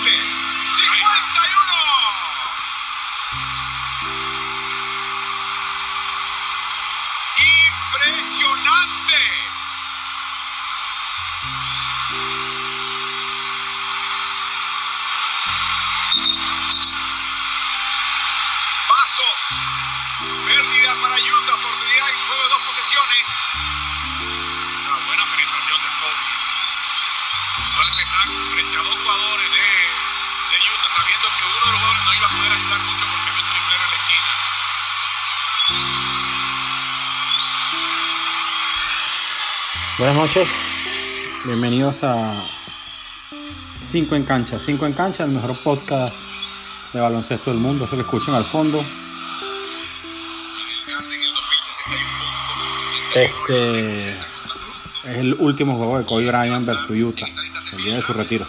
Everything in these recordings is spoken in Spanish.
man Buenas noches, bienvenidos a 5 en cancha. 5 en cancha, el mejor podcast de baloncesto del mundo, eso que escuchan al fondo. Gigante en el 2061 puntos. Este es el último juego de Kobe Bryant versus Utah, el día de su retiro.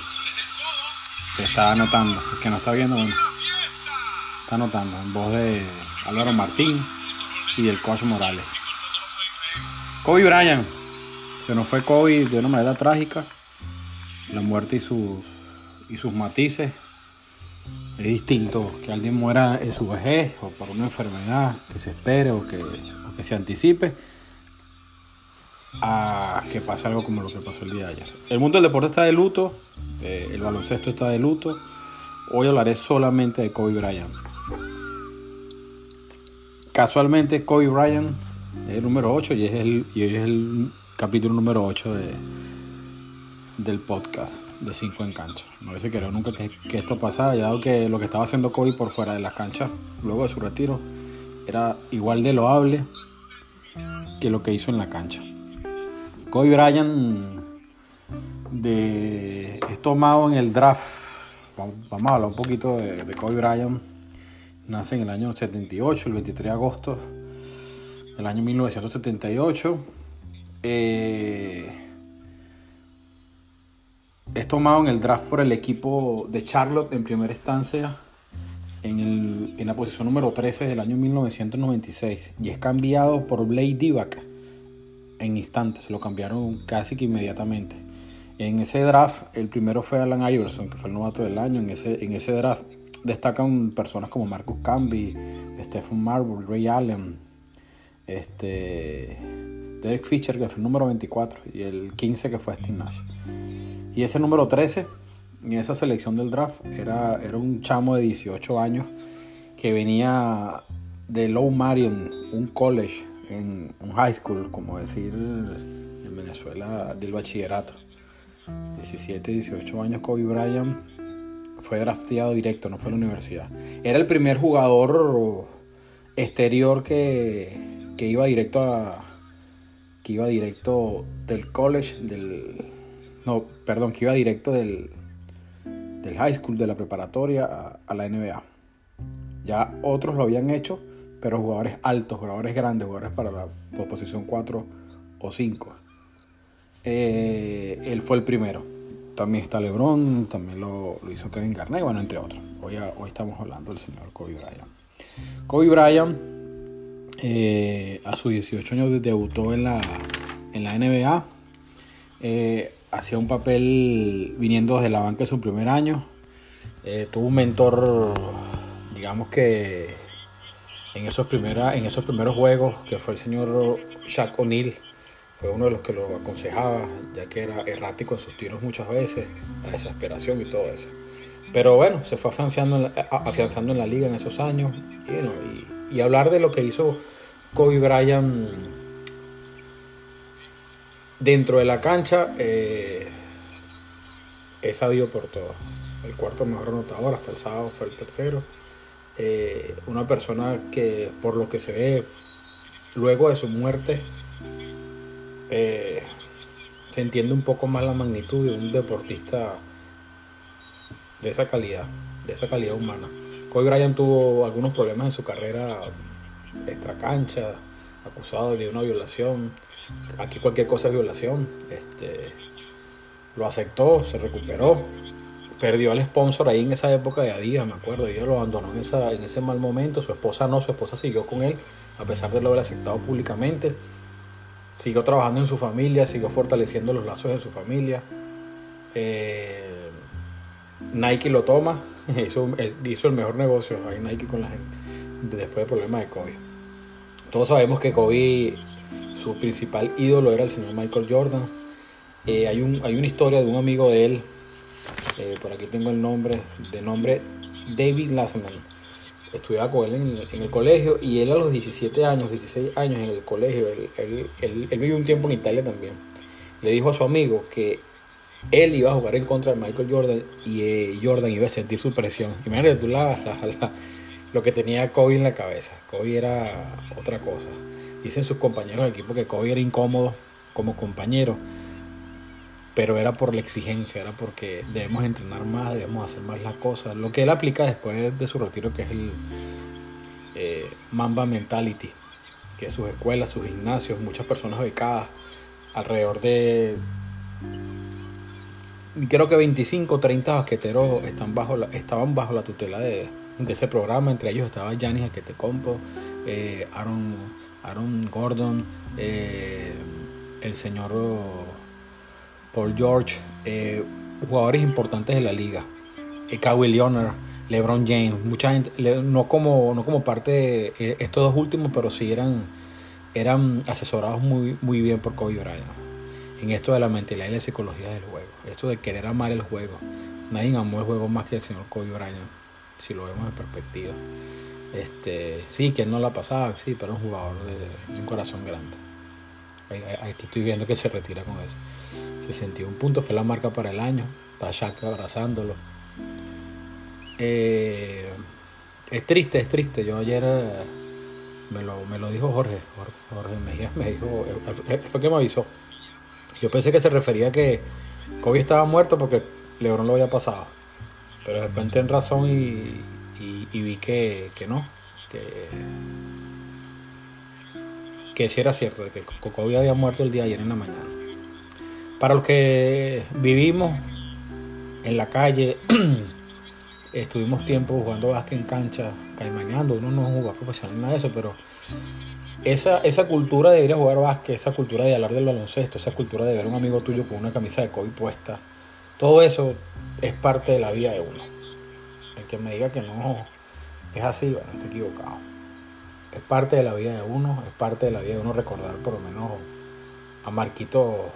Que está anotando, el que no está viendo, está anotando en voz de Álvaro Martín y del coach Morales. Kobe Bryant, se nos fue Kobe de una manera trágica. La muerte y sus, y sus matices. Es distinto que alguien muera en su vejez o por una enfermedad que se espere o que, que se anticipe a que pase algo como lo que pasó el día de ayer. El mundo del deporte está de luto, eh, el baloncesto está de luto. Hoy hablaré solamente de Kobe Bryant. Casualmente Kobe Bryant es el número 8 y, es el, y es el capítulo número 8 de, del podcast de 5 en cancha. No hubiese querido nunca que, que esto pasara, dado que lo que estaba haciendo Kobe por fuera de las canchas, luego de su retiro, era igual de loable que lo que hizo en la cancha. Kobe Bryant de, es tomado en el draft. Vamos, vamos a hablar un poquito de, de Kobe Bryant. Nace en el año 78, el 23 de agosto del año 1978. Eh, es tomado en el draft por el equipo de Charlotte en primera instancia en, la posición número 13 del año 1996 y es cambiado por Blake Divac en instantes, lo cambiaron casi que inmediatamente. En ese draft, el primero fue Alan Iverson, que fue el novato del año. En ese, en ese draft destacan personas como Marcus Camby, Stephen Marbury, Ray Allen, este, Derek Fisher, que fue el número 24, y el 15, que fue Steve Nash. Y ese número 13, en esa selección del draft, era, era un chamo de 18 años que venía de Low Marion, un college, en un high school, como decir en Venezuela, del bachillerato. 17, 18 años Kobe Bryant fue drafteado directo, no fue a la universidad. Era el primer jugador exterior que, que iba directo a que iba directo del college, del no, perdón, que iba directo del, del high school, de la preparatoria a, la NBA. Ya otros lo habían hecho, pero jugadores altos, jugadores grandes, jugadores para la posición 4 o 5. Eh, él fue el primero. También está LeBron, también lo, lo hizo Kevin Garnett, bueno, entre otros. Hoy, hoy, estamos hablando del señor Kobe Bryant. Kobe Bryant eh, a sus 18 años debutó en la, en la NBA. Eh, hacía un papel viniendo desde la banca en su primer año. Eh, tuvo un mentor, digamos que en esos, primera, en esos primeros juegos, que fue el señor Shaq O'Neal, fue uno de los que lo aconsejaba, ya que era errático en sus tiros muchas veces, la desesperación y todo eso. Pero bueno, se fue afianzando en la, afianzando en la liga en esos años. Y, bueno, y, y hablar de lo que hizo Kobe Bryant dentro de la cancha, eh, es sabido por todos. El cuarto mejor anotador, hasta el sábado fue el tercero. Eh, una persona que por lo que se ve luego de su muerte eh, se entiende un poco más la magnitud de un deportista de esa calidad, de esa calidad humana. Kobe Bryant tuvo algunos problemas en su carrera extra cancha, acusado de una violación. Aquí cualquier cosa es violación. Este, lo aceptó, se recuperó, perdió al sponsor ahí en esa época de Adidas, me acuerdo, Adidas lo abandonó en, esa, en ese mal momento, su esposa no, su esposa siguió con él, a pesar de lo haber aceptado públicamente, siguió trabajando en su familia, siguió fortaleciendo los lazos en su familia, eh, Nike lo toma, hizo, hizo el mejor negocio ahí Nike con la gente después del problema de Kobe. Todos sabemos que Kobe, su principal ídolo era el señor Michael Jordan. Eh, hay, un, hay una historia de un amigo de él, eh, por aquí tengo el nombre, de nombre David Lassman. Estudiaba con él en el, colegio y él a los 17 años, 16 años en el colegio, él, él, él vivió un tiempo en Italia también. Le dijo a su amigo que él iba a jugar en contra de Michael Jordan y eh, Jordan iba a sentir su presión. Imagínate tú la, lo que tenía Kobe en la cabeza. Kobe era otra cosa. Dicen sus compañeros de equipo que Kobe era incómodo como compañero, pero era por la exigencia, era porque debemos entrenar más, debemos hacer más las cosas. Lo que él aplica después de su retiro, que es el eh, Mamba Mentality, que sus escuelas, sus gimnasios, muchas personas becadas, alrededor de creo que 25 o 30 basqueteros están bajo estaban bajo la tutela de, ese programa. Entre ellos estaba Giannis Aquetecompo, eh, Aaron, Aaron Gordon, eh, el señor Paul George, eh, jugadores importantes de la liga. Eh, Kawhi Leonard, LeBron James, mucha gente, no como, no como parte de estos dos últimos, pero sí eran, eran asesorados muy, muy bien por Kobe Bryant en esto de la mentalidad y la psicología del juego. Esto de querer amar el juego. Nadie amó el juego más que el señor Kobe Bryant, si lo vemos en perspectiva. Este, sí, que él no la pasaba, sí, pero un jugador de, un corazón grande. Aquí estoy viendo que se retira con eso. 61 puntos fue la marca para el año. Está Shaq abrazándolo. Eh, es triste, es triste. Yo ayer eh, me, lo, me lo dijo Jorge. Jorge, Mejía me dijo, fue que me avisó yo pensé que se refería a que Kobe estaba muerto porque LeBron lo había pasado. Pero después entré en razón y, vi que, no. Que, que sí era cierto, que Kobe había muerto el día de ayer en la mañana. Para los que vivimos en la calle, estuvimos tiempo jugando básquet en cancha, caimaneando. Uno no jugador profesional, nada de eso, pero esa, esa cultura de ir a jugar básquet, esa cultura de hablar del baloncesto, esa cultura de ver a un amigo tuyo con una camisa de Kobe puesta, todo eso es parte de la vida de uno. El que me diga que no es así, bueno, está equivocado. Es parte de la vida de uno, es parte de la vida de uno recordar por lo menos a Marquito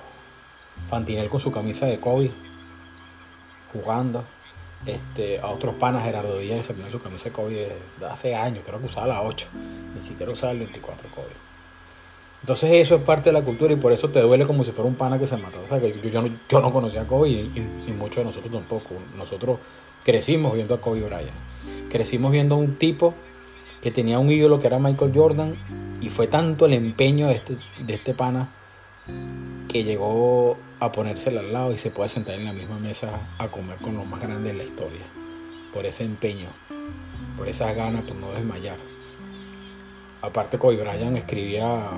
Fantinel con su camisa de Kobe jugando este, a otros panas, Gerardo Díaz, se pone su camisa COVID de, hace años, creo que usaba la 8, ni siquiera usaba el 24 COVID. Entonces eso es parte de la cultura y por eso te duele como si fuera un pana que se mató. O sea, que yo, yo, no, conocía a Kobe y, muchos de nosotros tampoco. Nosotros crecimos viendo a Kobe Bryant. Crecimos viendo a un tipo que tenía un ídolo que era Michael Jordan y fue tanto el empeño de este, de este pana que llegó a ponérsela al lado y se puede sentar en la misma mesa a comer con lo más grande de la historia. Por ese empeño, por esas ganas, por no desmayar. Aparte, Kobe Bryant escribía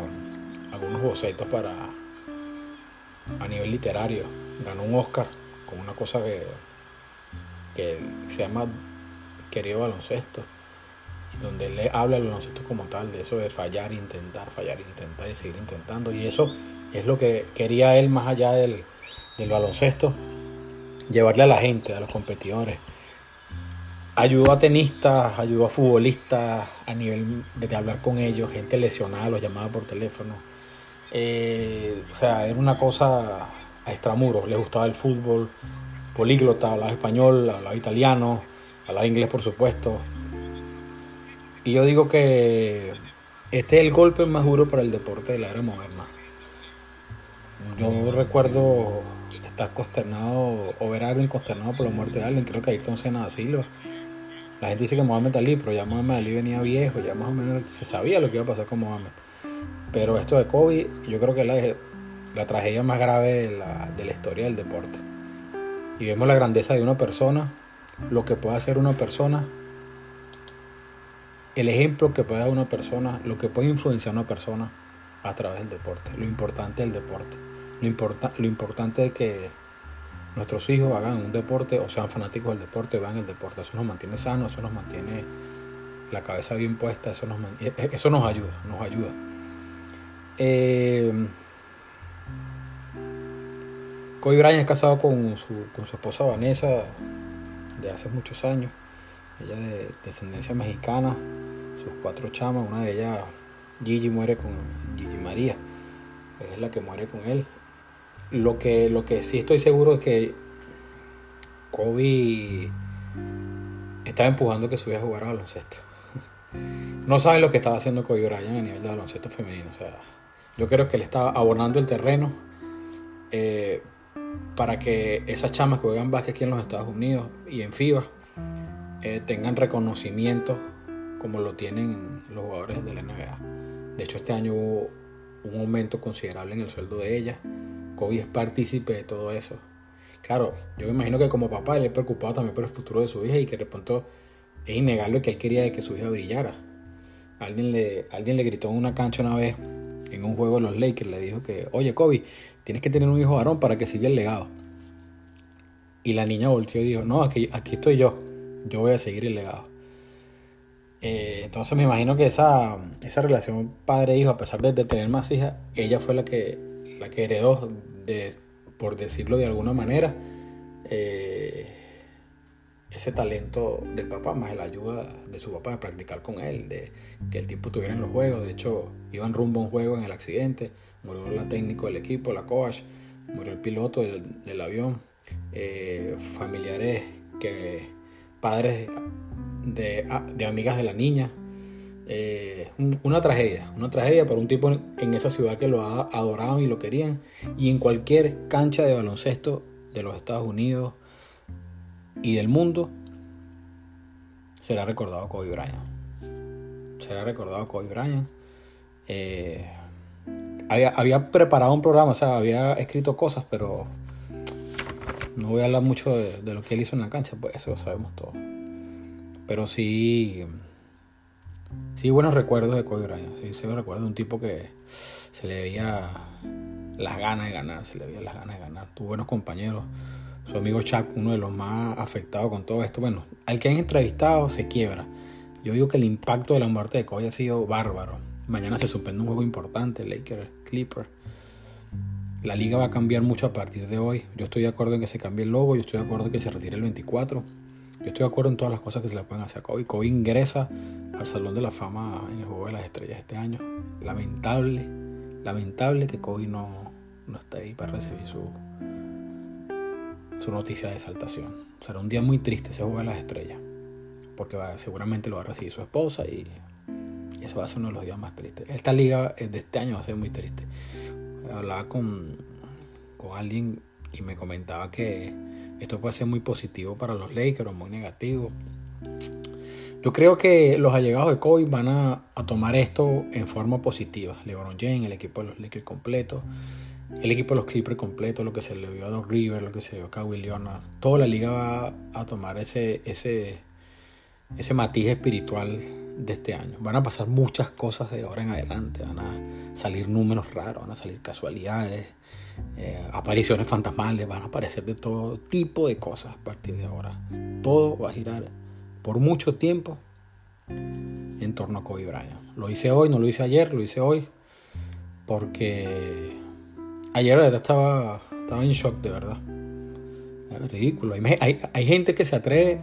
algunos bocetos para a nivel literario. Ganó un Oscar con una cosa que, que se llama Querido Baloncesto donde le habla al baloncesto como tal, de eso de fallar, intentar, fallar, intentar y seguir intentando. Y eso es lo que quería él más allá del, baloncesto, llevarle a la gente, a los competidores. Ayudó a tenistas, ayudó a futbolistas a nivel de hablar con ellos, gente lesionada, los llamaba por teléfono. Eh, o sea, era una cosa a extramuros. Le gustaba el fútbol, políglota, hablaba español, hablaba italiano, hablaba inglés, por supuesto. Y yo digo que este es el golpe más duro para el deporte de la era moderna. Yo recuerdo estar consternado o ver a alguien consternado por la muerte de alguien. Creo que Ayrton Senna da Silva. La gente dice que Mohamed Ali, pero ya Mohamed Ali venía viejo, ya más o menos se sabía lo que iba a pasar con Mohamed. Pero esto de Kobe, yo creo que es la, tragedia más grave de la, de la historia del deporte. Y vemos la grandeza de una persona, lo que puede hacer una persona el ejemplo que puede dar una persona, lo que puede influenciar a una persona a través del deporte, lo importante del deporte, lo, importa, lo importante de que nuestros hijos hagan un deporte o sean fanáticos del deporte, vean el deporte, eso nos mantiene sanos, eso nos mantiene la cabeza bien puesta, eso nos, e, e, eso nos ayuda, nos ayuda. Eh, Kobe Bryant es casado con su, con su esposa Vanessa, de hace muchos años. Ella de descendencia mexicana, sus cuatro chamas, una de ellas, Gigi muere con Gigi María, es la que muere con él. Lo que, lo que sí estoy seguro es que Kobe estaba empujando que subiera a jugar a baloncesto. No saben lo que estaba haciendo Kobe Bryant a nivel de baloncesto femenino. O sea, yo creo que él estaba abonando el terreno eh, para que esas chamas que juegan básquet aquí en los Estados Unidos y en FIBA eh, tengan reconocimiento como lo tienen los jugadores de la NBA. De hecho, este año hubo un aumento considerable en el sueldo de ella. Kobe es partícipe de todo eso. Claro, yo me imagino que como papá él es preocupado también por el futuro de su hija y que de pronto es innegable que él quería que su hija brillara. Alguien le, alguien le gritó en una cancha una vez, en un juego de los Lakers, le dijo que, oye Kobe, tienes que tener un hijo varón para que siga el legado. Y la niña volteó y dijo, no, aquí, aquí estoy yo, yo voy a seguir el legado. Eh, entonces me imagino que esa, esa relación padre-hijo, a pesar de, tener más hijas, ella fue la que, la que heredó, de, por decirlo de alguna manera, eh, ese talento del papá, más la ayuda de su papá de practicar con él, de que el tipo tuviera en los juegos. De hecho, iban rumbo a un juego en el accidente, murió la técnico del equipo, la coach, murió el piloto del, avión, eh, familiares que padres de, de, amigas de la niña. Eh, una tragedia, una tragedia para un tipo en, esa ciudad que lo adoraban y lo querían. Y en cualquier cancha de baloncesto de los Estados Unidos y del mundo, será recordado Kobe Bryant. Será recordado Kobe Bryant. Eh, había, preparado un programa, o sea, había escrito cosas, pero no voy a hablar mucho de, lo que él hizo en la cancha, pues eso lo sabemos todo. Pero sí, sí buenos recuerdos de Kobe Bryant. Sí, sí recuerdo de un tipo que se le veía las ganas de ganar, se le veía las ganas de ganar. Tuvo buenos compañeros. Su amigo Chuck, uno de los más afectados con todo esto. Bueno, al que han entrevistado se quiebra. Yo digo que el impacto de la muerte de Kobe ha sido bárbaro. Mañana se suspende un juego importante, Lakers Clipper. La liga va a cambiar mucho a partir de hoy. Yo estoy de acuerdo en que se cambie el logo, yo estoy de acuerdo en que se retire el 24. Yo estoy de acuerdo en todas las cosas que se le pueden hacer a Kobe. Kobe ingresa al Salón de la Fama en el Juego de las Estrellas este año. Lamentable, lamentable que Kobe no, no esté ahí para recibir su, su noticia de exaltación. Será un día muy triste ese Juego de las Estrellas. Porque seguramente lo va a recibir su esposa y eso va a ser uno de los días más tristes. Esta liga de este año va a ser muy triste. Hablaba con, con alguien y me comentaba que esto puede ser muy positivo para los Lakers o muy negativo. Yo creo que los allegados de Kobe van a, tomar esto en forma positiva. LeBron James, el equipo de los Lakers completo, el equipo de los Clippers completo, lo que se le vio a Doc River, lo que se le vio a Kawhi Leonard. Toda la liga va a tomar ese, ese, ese matiz espiritual de este año. Van a pasar muchas cosas de ahora en adelante. Van a salir números raros, van a salir casualidades, eh, apariciones fantasmales, van a aparecer de todo tipo de cosas a partir de ahora. Todo va a girar por mucho tiempo en torno a Kobe Bryant. Lo hice hoy, no lo hice ayer, lo hice hoy. Porque ayer estaba, estaba en shock, de verdad. Ridículo. Hay, hay gente que se atreve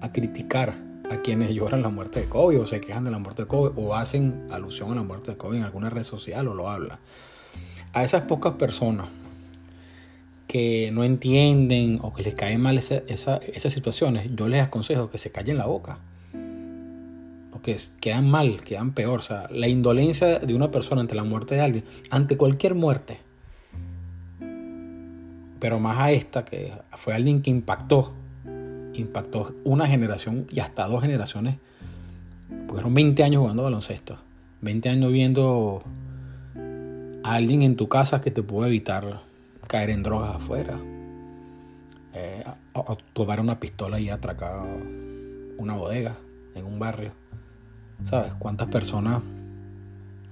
a criticar a quienes lloran la muerte de Kobe o se quejan de la muerte de Kobe o hacen alusión a la muerte de Kobe en alguna red social o lo hablan. A esas pocas personas que no entienden o que les caen mal esas situaciones, yo les aconsejo que se callen la boca. Porque quedan mal, quedan peor. O sea, la indolencia de una persona ante la muerte de alguien, ante cualquier muerte, pero más a esta, que fue alguien que impactó impactó una generación y hasta dos generaciones. Porque fueron 20 años jugando baloncesto. 20 años viendo a alguien en tu casa que te pudo evitar caer en drogas afuera. Eh, tomar una pistola y atracar una bodega en un barrio. ¿Sabes? ¿Cuántas personas,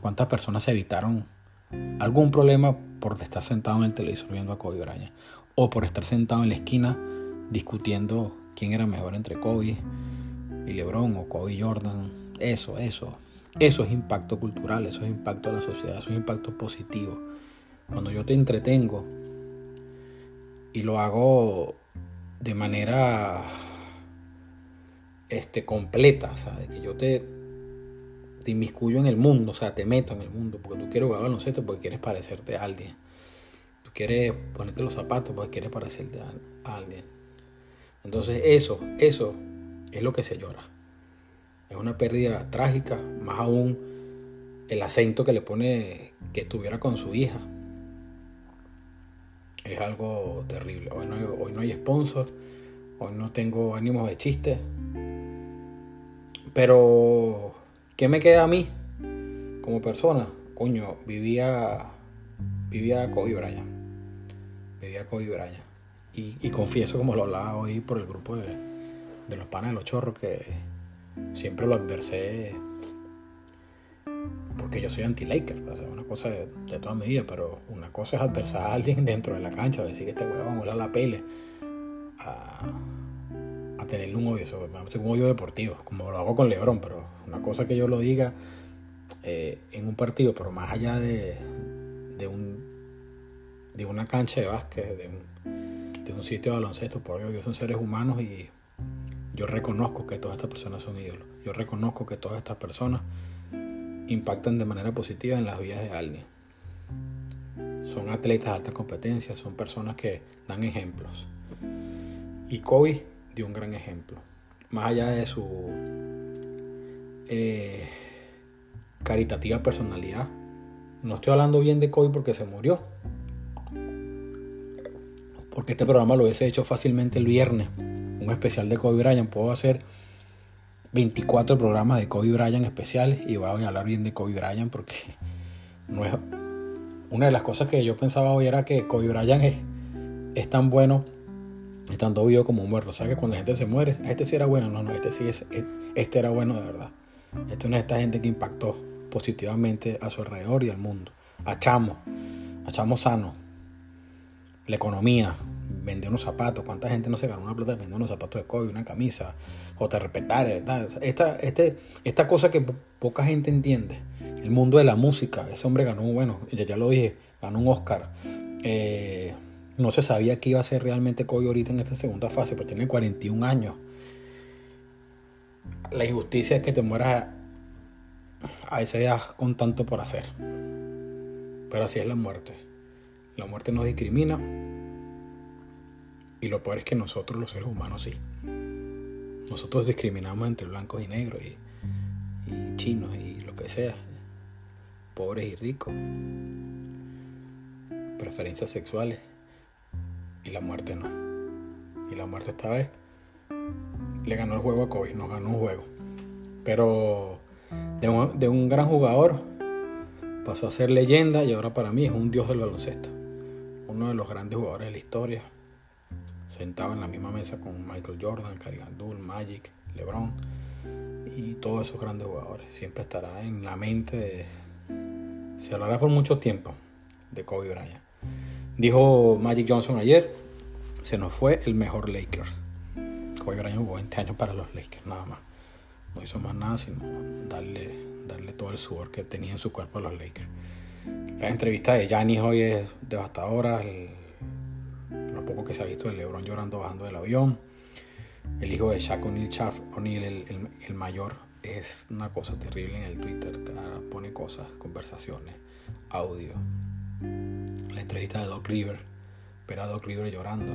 cuántas personas se evitaron algún problema por estar sentado en el televisor viendo a Kobe Bryant? O por estar sentado en la esquina discutiendo quién era mejor entre Kobe y LeBron o Kobe y Jordan. Eso, eso. Eso es impacto cultural, eso es impacto a la sociedad, eso es impacto positivo. Cuando yo te entretengo y lo hago de manera este, completa, de que yo te, te inmiscuyo en el mundo, o sea, te meto en el mundo, porque tú quieres jugar baloncesto porque quieres parecerte a alguien. Tú quieres ponerte los zapatos porque quieres parecerte a, alguien. Entonces eso, eso es lo que se llora. Es una pérdida trágica, más aún el acento que le pone que estuviera con su hija. Es algo terrible. Hoy no, hay, sponsor, hoy no tengo ánimos de chiste. Pero, ¿qué me queda a mí como persona? Coño, vivía, vivía Kobe. Vivía Kobe. Y, confieso, como lo hablaba hoy por el grupo de, de los panes de los chorros, que siempre lo adversé porque yo soy anti-Laker, una cosa de, toda mi vida, pero una cosa es adversar a alguien dentro de la cancha, decir que este huevo va a molar la pele, a, a un odio, un odio deportivo, como lo hago con Lebron, pero una cosa que yo lo diga eh, en un partido, pero más allá de, de, un, de una cancha de básquet, de un, de un sitio de baloncesto, porque ellos son seres humanos y yo reconozco que todas estas personas son ídolos, yo reconozco que todas estas personas impactan de manera positiva en las vidas de alguien. Son atletas de alta competencia, son personas que dan ejemplos. Y Kobe dio un gran ejemplo. Más allá de su eh, caritativa personalidad. No estoy hablando bien de Kobe porque se murió. Porque este programa lo hubiese hecho fácilmente el viernes. Un especial de Kobe Bryant. Puedo hacer 24 programas de Kobe Bryant especiales y voy a hablar bien de Kobe Bryant porque no es una de las cosas que yo pensaba hoy era que Kobe Bryant es, es tan bueno estando vivo como muerto. O que cuando la gente se muere, este sí era bueno, no, no, este sí es, este era bueno de verdad. Esto no es esta gente que impactó positivamente a su alrededor y al mundo. A Chamo, a Chamo Sano, la economía, vendió unos zapatos. ¿Cuánta gente no se ganó una plata vendiendo unos zapatos de Kobe, una camisa? O te respetar, Esta, este, esta cosa que poca gente entiende. El mundo de la música. Ese hombre ganó, bueno, ya, ya lo dije, ganó un Oscar. Eh, no se sabía qué iba a ser realmente Kobe ahorita en esta segunda fase, pero tiene 41 años. La injusticia es que te mueras a esa edad con tanto por hacer. Pero así es la muerte. La muerte nos discrimina, y lo peor es que nosotros los seres humanos sí. Nosotros discriminamos entre blancos y negros y, chinos y lo que sea. Pobres y ricos. Preferencias sexuales. Y la muerte no. Y la muerte esta vez le ganó el juego a Kobe, nos ganó un juego. Pero de un, de un, gran jugador pasó a ser leyenda y ahora para mí es un dios del baloncesto. Uno de los grandes jugadores de la historia sentado en la misma mesa con Michael Jordan, Karim Abdul, Magic, LeBron y todos esos grandes jugadores. Siempre estará en la mente de... Se hablará por mucho tiempo de Kobe Bryant. Dijo Magic Johnson ayer, se nos fue el mejor Lakers. Kobe Bryant jugó 20 años para los Lakers, nada más. No hizo más nada sino darle, darle todo el sudor que tenía en su cuerpo a los Lakers. La entrevista de Giannis hoy es devastadora. El, lo poco que se ha visto de LeBron llorando bajando del avión. El hijo de Shaq O'Neal, O'Neal, el, mayor, es una cosa terrible en el Twitter. pone cosas, conversaciones, audio. La entrevista de Doc River, ver a Doc River llorando.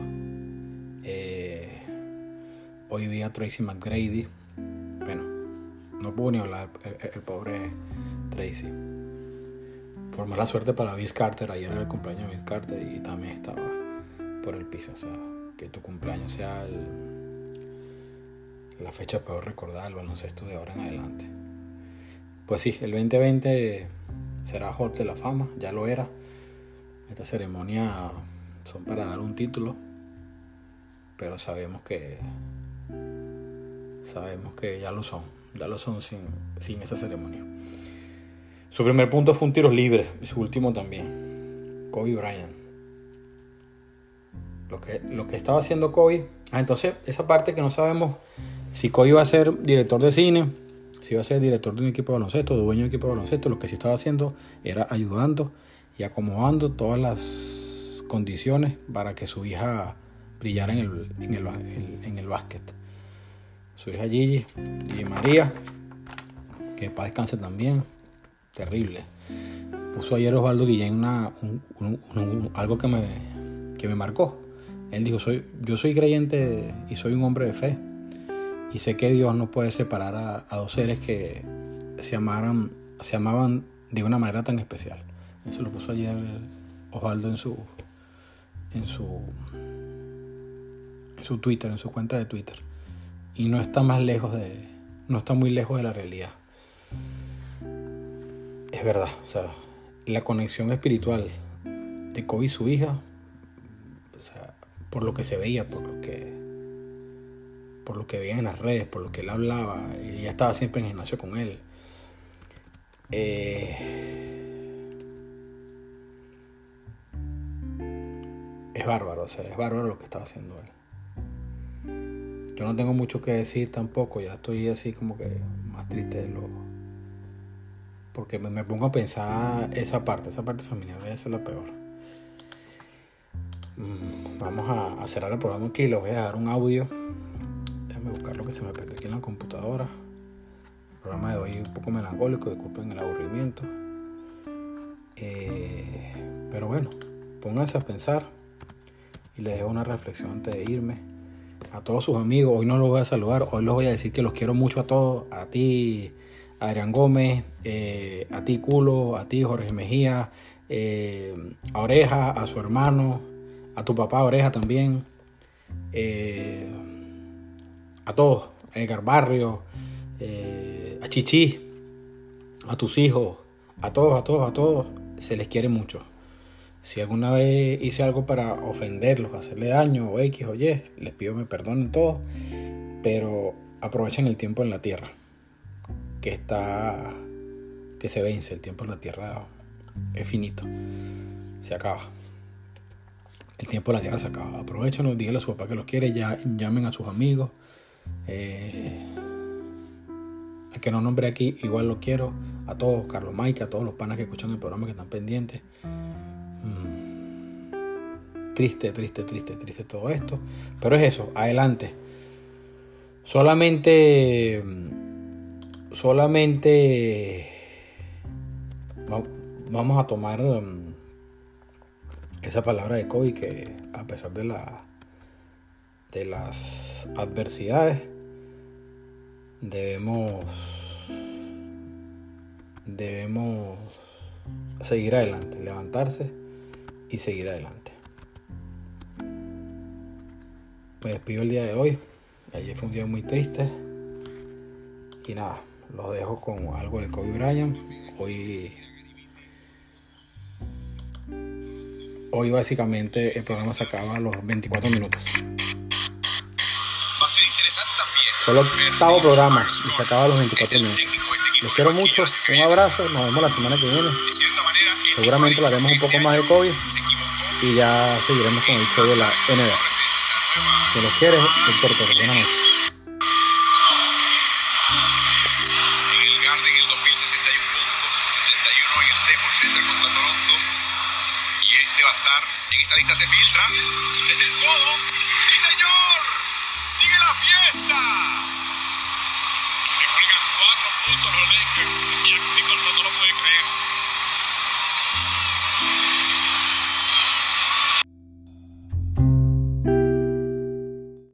Eh, hoy vi a Tracy McGrady. Bueno, no pudo ni hablar el, pobre Tracy. Formó la suerte para Vince Carter. Ayer era el cumpleaños de Vince Carter y también estaba por el piso. O sea, que tu cumpleaños sea la fecha peor recordada del baloncesto de ahora en adelante. Pues sí, el 2020 será Hall de la Fama, ya lo era. Esta ceremonia son para dar un título, pero sabemos que sabemos que ya lo son, ya lo son sin, sin esa ceremonia. Su primer punto fue un tiro libre, su último también. Kobe Bryant lo que, lo que estaba haciendo Kobe. Ah, entonces, esa parte que no sabemos si Kobe iba a ser director de cine, si iba a ser director de un equipo de baloncesto, dueño de un equipo de baloncesto, lo que sí estaba haciendo era ayudando y acomodando todas las condiciones para que su hija brillara en el, en el, en el básquet. su hija Gigi, y María, que para descanse también, terrible. Puso ayer Osvaldo Guillén una, algo que me, que me marcó. Él dijo, soy, yo soy creyente y soy un hombre de fe. Y sé que Dios no puede separar a, dos seres que se, amaran, se amaban de una manera tan especial. Eso lo puso ayer Osvaldo en su, en su, su Twitter, en su cuenta de Twitter. Y no está más lejos de, no está muy lejos de la realidad. Es verdad, o sea, la conexión espiritual de Kobe y su hija, o sea, por lo que se veía, por lo que por lo que veía en las redes, por lo que él hablaba, ella estaba siempre en gimnasio con él. Eh, es bárbaro, o sea, es bárbaro lo que estaba haciendo él. Yo no tengo mucho que decir tampoco, ya estoy así como que más triste de lo... Porque me, pongo a pensar esa parte, esa parte familiar debe ser la peor. Mm, vamos a, cerrar el programa aquí, les voy a dar un audio. Déjame buscar lo que se me perdió aquí en la computadora. El programa de hoy un poco melancólico, disculpen el aburrimiento. Eh, pero bueno, pónganse a pensar y les dejo una reflexión antes de irme. A todos sus amigos, hoy no los voy a saludar, hoy les voy a decir que los quiero mucho a todos, a ti Adrián Gómez, eh, a ti Culo, a ti Jorge Mejía, eh, a Oreja, a su hermano, a tu papá Oreja también, eh, a todos, a Edgar Barrio, a Chichi, a tus hijos, a todos, a todos, a todos, se les quiere mucho. Si alguna vez hice algo para ofenderlos, hacerle daño o X o Y, les pido me perdonen todos, pero aprovechen el tiempo en la tierra, que está, que se vence, el tiempo en la tierra es finito, se acaba. El tiempo en la tierra se acaba. Aprovechenlo, díganle a su papá que los quiere, ya, llamen a sus amigos. Eh, que no nombre aquí, igual lo quiero. A todos, Carlos Mike, a todos los panas que escuchan el programa que están pendientes. Triste, triste, triste, triste todo esto. Pero es eso, adelante. Solamente, solamente vamos a tomar um, esa palabra de COVID que a pesar de la de las adversidades debemos debemos seguir adelante, levantarse y seguir adelante me despido el día de hoy. Ayer fue un día muy triste. Y nada, los dejo con algo de Kobe Bryant. Hoy. Hoy básicamente el programa se acaba a los 24 minutos. Va a ser interesante también. Solo octavo programa y se acaba a los 24 minutos. Los quiero mucho, un abrazo, nos vemos la semana que viene. Seguramente lo haremos un poco más de COVID y ya seguiremos con el show de la NBA. Que lo quieres, Héctor Torres. Buenas noches. Lista, se filtra desde el codo. ¡Sí, señor! ¡Sigue la fiesta! Se cuelgan cuatro puntos